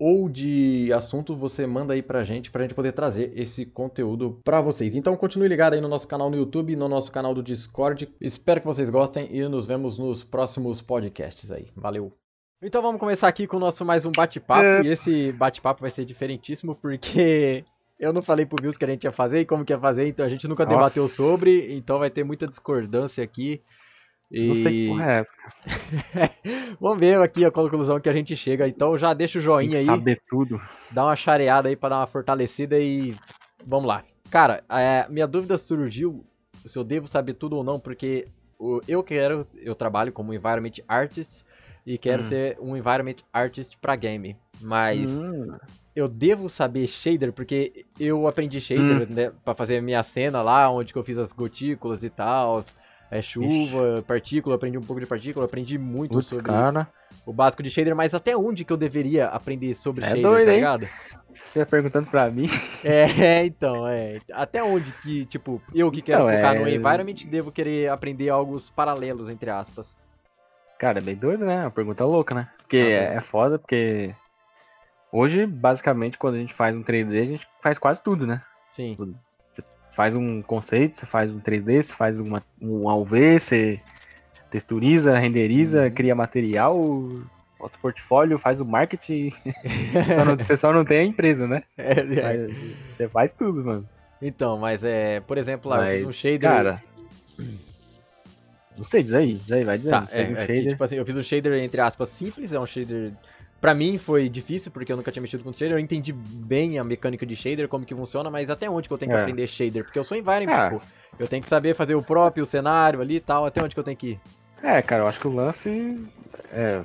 ou de assunto, você manda aí pra gente, pra gente poder trazer esse conteúdo pra vocês. Então, continue ligado aí no nosso canal no YouTube, no nosso canal do Discord. Espero que vocês gostem e nos vemos nos próximos podcasts aí. Valeu! Então, vamos começar aqui com o nosso mais um bate-papo. É. E esse bate-papo vai ser diferentíssimo porque eu não falei pro Bills que a gente ia fazer e como que ia fazer, então a gente nunca Nossa. debateu sobre, então vai ter muita discordância aqui. E... Não sei que porra é essa. Vamos ver aqui a conclusão que a gente chega. Então já deixa o joinha aí. Saber tudo. Dá uma chareada aí para dar uma fortalecida e vamos lá. Cara, é, minha dúvida surgiu se eu devo saber tudo ou não, porque eu quero, eu trabalho como environment artist e quero hum. ser um environment artist para game, mas hum. eu devo saber shader porque eu aprendi shader hum. né, para fazer minha cena lá, onde eu fiz as gotículas e tal é, chuva, Ixi. partícula, aprendi um pouco de partícula, aprendi muito Putz, sobre cara. o básico de shader, mas até onde que eu deveria aprender sobre é shader, doido, tá ligado? Você tá perguntando pra mim? É, então, é. Até onde que, tipo, eu que quero focar é... no environment devo querer aprender algo paralelos, entre aspas? Cara, é bem doido, né? Uma pergunta louca, né? Porque ah, é, é foda, porque hoje, basicamente, quando a gente faz um 3D, a gente faz quase tudo, né? Sim. Tudo faz um conceito, você faz um 3D, você faz uma, um AUV, você texturiza, renderiza, uhum. cria material, bota portfólio, faz o marketing. você, só não, você, só não, tem a empresa, né? É, é. você faz tudo, mano. Então, mas é, por exemplo, lá, mas, um shader. Cara. Não sei, diz aí, diz aí, vai dizer. Tá, é, um é tipo assim, eu fiz um shader entre aspas simples, é um shader Pra mim foi difícil, porque eu nunca tinha mexido com shader. Eu entendi bem a mecânica de shader, como que funciona, mas até onde que eu tenho que é. aprender shader? Porque eu sou environment, é. tipo, eu tenho que saber fazer o próprio cenário ali e tal, até onde que eu tenho que ir? É, cara, eu acho que o lance é,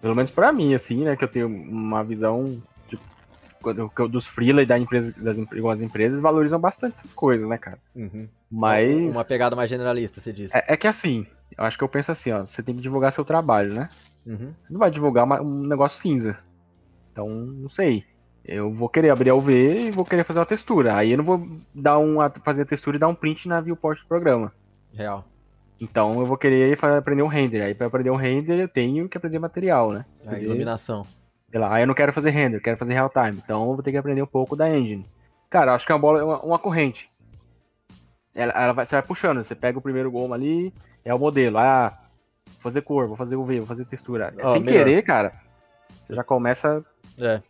pelo menos pra mim, assim, né, que eu tenho uma visão tipo, dos freela e da empresa, das algumas empresas valorizam bastante essas coisas, né, cara? Uhum. Mas... Uma pegada mais generalista, você disse. É, é que assim, eu acho que eu penso assim, ó, você tem que divulgar seu trabalho, né? Uhum. Você não vai divulgar uma, um negócio cinza. Então, não sei. Eu vou querer abrir a UV e vou querer fazer uma textura. Aí eu não vou dar um, fazer a textura e dar um print na viewport do programa. Real. Então eu vou querer aprender um render. Aí para aprender um render eu tenho que aprender material, né? A iluminação. Sei lá, aí eu não quero fazer render, eu quero fazer real time. Então eu vou ter que aprender um pouco da engine. Cara, acho que é uma bola, uma, uma corrente. Ela, ela vai, você vai puxando, você pega o primeiro goma ali, é o modelo. Ah, vou fazer cor, vou fazer UV, vou fazer textura. Oh, Sem melhor. querer, cara, você já começa. É.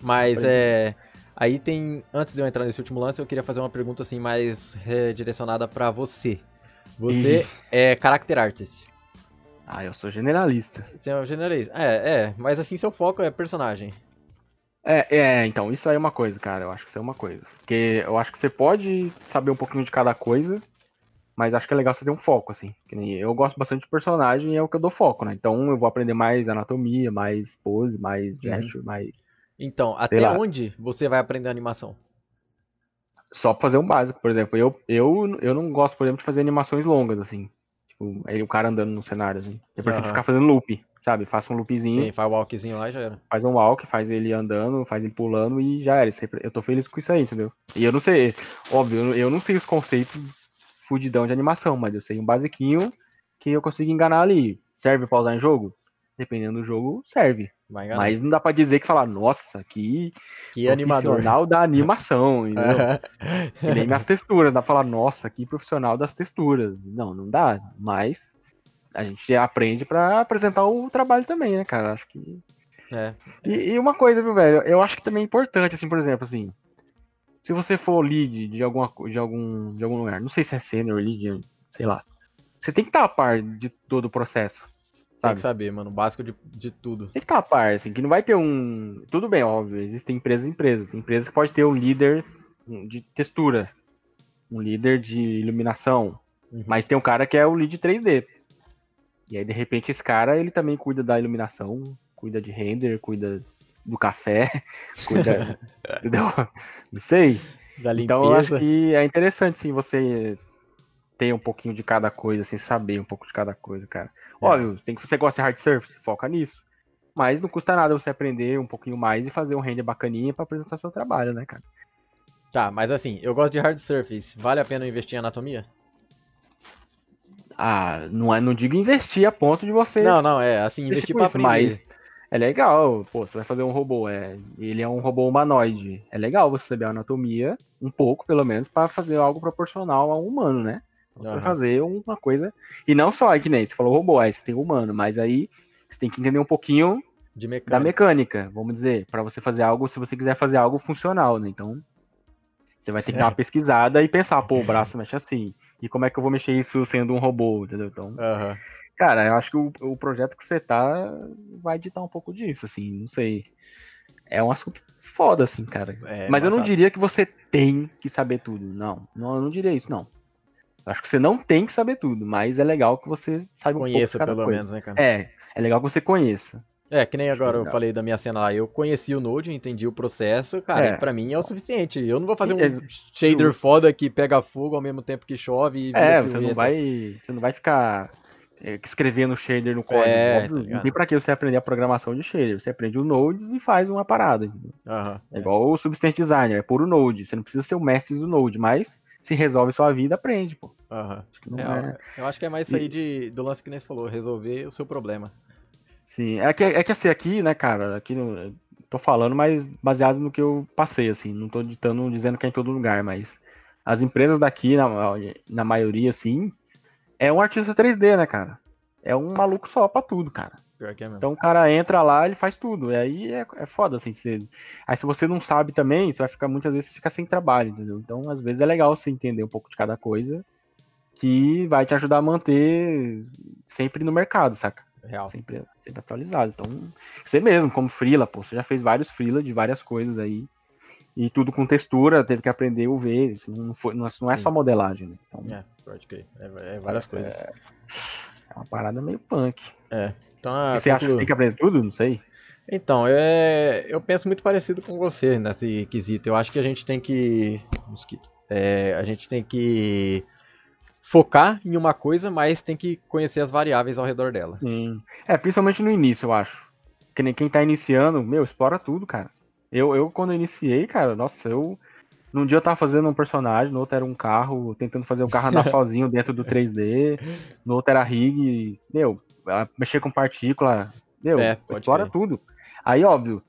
Mas é. Aí tem. Antes de eu entrar nesse último lance, eu queria fazer uma pergunta assim mais redirecionada para você. Você é character artist. Ah, eu sou generalista. Você é um generalista. É, é, mas assim seu foco é personagem. É, é, então, isso aí é uma coisa, cara. Eu acho que isso é uma coisa. Porque eu acho que você pode saber um pouquinho de cada coisa, mas acho que é legal você ter um foco, assim. eu gosto bastante de personagem e é o que eu dou foco, né? Então eu vou aprender mais anatomia, mais pose, mais uhum. gesture, uhum. mais. Então, até lá. onde você vai aprender animação? Só pra fazer um básico, por exemplo. Eu, eu, eu não gosto, por exemplo, de fazer animações longas, assim. Tipo, aí o cara andando no cenário, assim. Eu prefiro uhum. ficar fazendo loop, sabe? Faça um loopzinho. Sim, faz um walkzinho lá e já era. Faz um walk, faz ele andando, faz ele pulando e já era. Eu tô feliz com isso aí, entendeu? E eu não sei, óbvio, eu não sei os conceitos fudidão de animação, mas eu sei um basiquinho que eu consigo enganar ali. Serve pra usar em jogo? Dependendo do jogo, serve. Mas não dá pra dizer que falar, nossa, que, que profissional da animação, entendeu? que nem minhas texturas, dá pra falar, nossa, que profissional das texturas. Não, não dá, mas a gente aprende para apresentar o trabalho também, né, cara? Acho que. É. E, e, uma coisa, viu, velho? Eu acho que também é importante, assim, por exemplo, assim, se você for lead de, alguma, de, algum, de algum lugar, não sei se é senior, lead, sei lá, você tem que estar a par de todo o processo. Sabe? Tem que saber, mano, o básico de, de tudo. Tem que estar a par, assim, que não vai ter um. Tudo bem, óbvio, existem empresas e empresas. Tem empresas que pode ter um líder de textura, um líder de iluminação, uhum. mas tem um cara que é o lead 3D. E aí, de repente, esse cara, ele também cuida da iluminação, cuida de render, cuida do café, cuida, entendeu? Não sei. Da limpeza. Então eu acho que é interessante sim você ter um pouquinho de cada coisa, assim, saber um pouco de cada coisa, cara. É. Óbvio, você, tem que, você gosta de hard surface, foca nisso. Mas não custa nada você aprender um pouquinho mais e fazer um render bacaninha para apresentar seu trabalho, né, cara? Tá, mas assim, eu gosto de hard surface. Vale a pena investir em anatomia? Ah, não, é, não digo investir a ponto de você. Não, não, é assim, investir pra aprender. Mas é legal, pô, você vai fazer um robô, é, ele é um robô humanoide. É legal você saber a anatomia, um pouco pelo menos, para fazer algo proporcional ao humano, né? Você uhum. vai fazer uma coisa. E não só, que nem você falou robô, aí você tem humano, mas aí você tem que entender um pouquinho mecânica. da mecânica, vamos dizer, para você fazer algo, se você quiser fazer algo funcional, né? Então, você vai ter que dar uma pesquisada e pensar, pô, o braço mexe assim. E como é que eu vou mexer isso sendo um robô, entendeu? Então, uhum. cara, eu acho que o, o projeto que você tá vai ditar um pouco disso, assim, não sei. É um assunto foda, assim, cara. É, Mas eu não diria que você tem que saber tudo. Não, não, eu não diria isso, não. Acho que você não tem que saber tudo, mas é legal que você saiba conheça um pouco pelo coisa. menos, né, cara? É, é legal que você conheça. É, que nem agora eu falei da minha cena lá, eu conheci o Node, entendi o processo, cara, é. para mim é o suficiente. Eu não vou fazer um é, shader foda que pega fogo ao mesmo tempo que chove e É, você não vai, você não vai ficar é, escrevendo shader no código. É, tá não tem pra que você aprender a programação de shader. Você aprende o Nodes e faz uma parada. Uhum, é igual o Substance Designer, é puro Node. Você não precisa ser o mestre do Node, mas se resolve sua vida, aprende, pô. Uhum. Acho é, é... Eu acho que é mais isso aí de, do lance que nem você falou, resolver o seu problema. Sim, é que, é que assim, aqui, né, cara, aqui no, tô falando, mas baseado no que eu passei, assim, não tô ditando, dizendo que é em todo lugar, mas as empresas daqui, na, na maioria, assim, é um artista 3D, né, cara? É um maluco só pra tudo, cara. É então o cara entra lá, ele faz tudo. E aí é, é foda, assim. Você... Aí se você não sabe também, você vai ficar muitas vezes fica sem trabalho, entendeu? Então, às vezes é legal você entender um pouco de cada coisa que vai te ajudar a manter sempre no mercado, saca? Real. Sempre, sempre atualizado. Então, você mesmo, como freela, pô, você já fez vários freela de várias coisas aí. E tudo com textura, teve que aprender o V. Não, foi, não, é só modelagem, né? Então, é, pode crer. É, é várias é, coisas. É, uma parada meio punk. É. Então, ah, você acha que tem que aprender tudo? Não sei. Então, é, eu penso muito parecido com você nesse quesito. Eu acho que a gente tem que. Mosquito. É, a gente tem que focar em uma coisa, mas tem que conhecer as variáveis ao redor dela. Sim. É, principalmente no início, eu acho. Que nem quem tá iniciando, meu, explora tudo, cara. Eu, eu quando eu iniciei, cara, nossa, eu. Num dia eu tava fazendo um personagem, no outro era um carro, tentando fazer o carro andar sozinho dentro do 3D, no outro era rig, meu, mexer com partícula, meu, é, explora tudo. Aí, óbvio,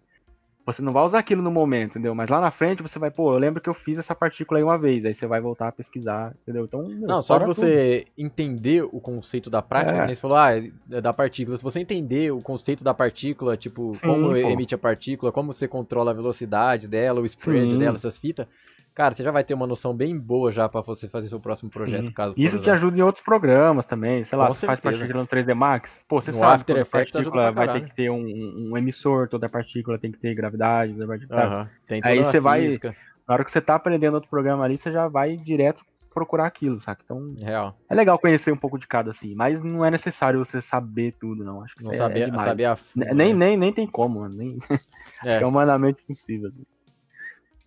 você não vai usar aquilo no momento, entendeu? Mas lá na frente você vai, pô, eu lembro que eu fiz essa partícula aí uma vez, aí você vai voltar a pesquisar, entendeu? Então, meu, não, só de você tudo. entender o conceito da prática, é. você falou, ah, é da partícula. Se você entender o conceito da partícula, tipo, Sim, como pô. emite a partícula, como você controla a velocidade dela, o spread Sim. dela, essas fitas, cara, você já vai ter uma noção bem boa já para você fazer seu próximo projeto, Sim. caso Isso te ajuda em outros programas também, sei lá, Com você certeza. faz partícula no 3D Max, pô, você no sabe After a partícula vai ter que ter um, um, emissor, toda partícula tem que ter gravidade, toda partícula, Aí você vai, na hora que você tá aprendendo outro programa ali, você já vai direto procurar aquilo, saca? Então, Real. é legal conhecer um pouco de cada, assim, mas não é necessário você saber tudo, não. Acho que não saber, é saber a fundo, nem, né? nem, nem tem como, nem é. é humanamente possível. Assim.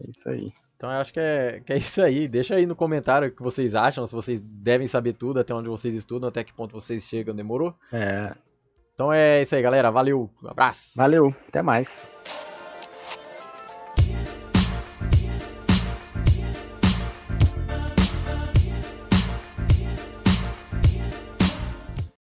É isso aí. Então eu acho que é, que é isso aí. Deixa aí no comentário o que vocês acham, se vocês devem saber tudo, até onde vocês estudam, até que ponto vocês chegam, demorou? É. Então é isso aí, galera. Valeu. Um abraço. Valeu. Até mais.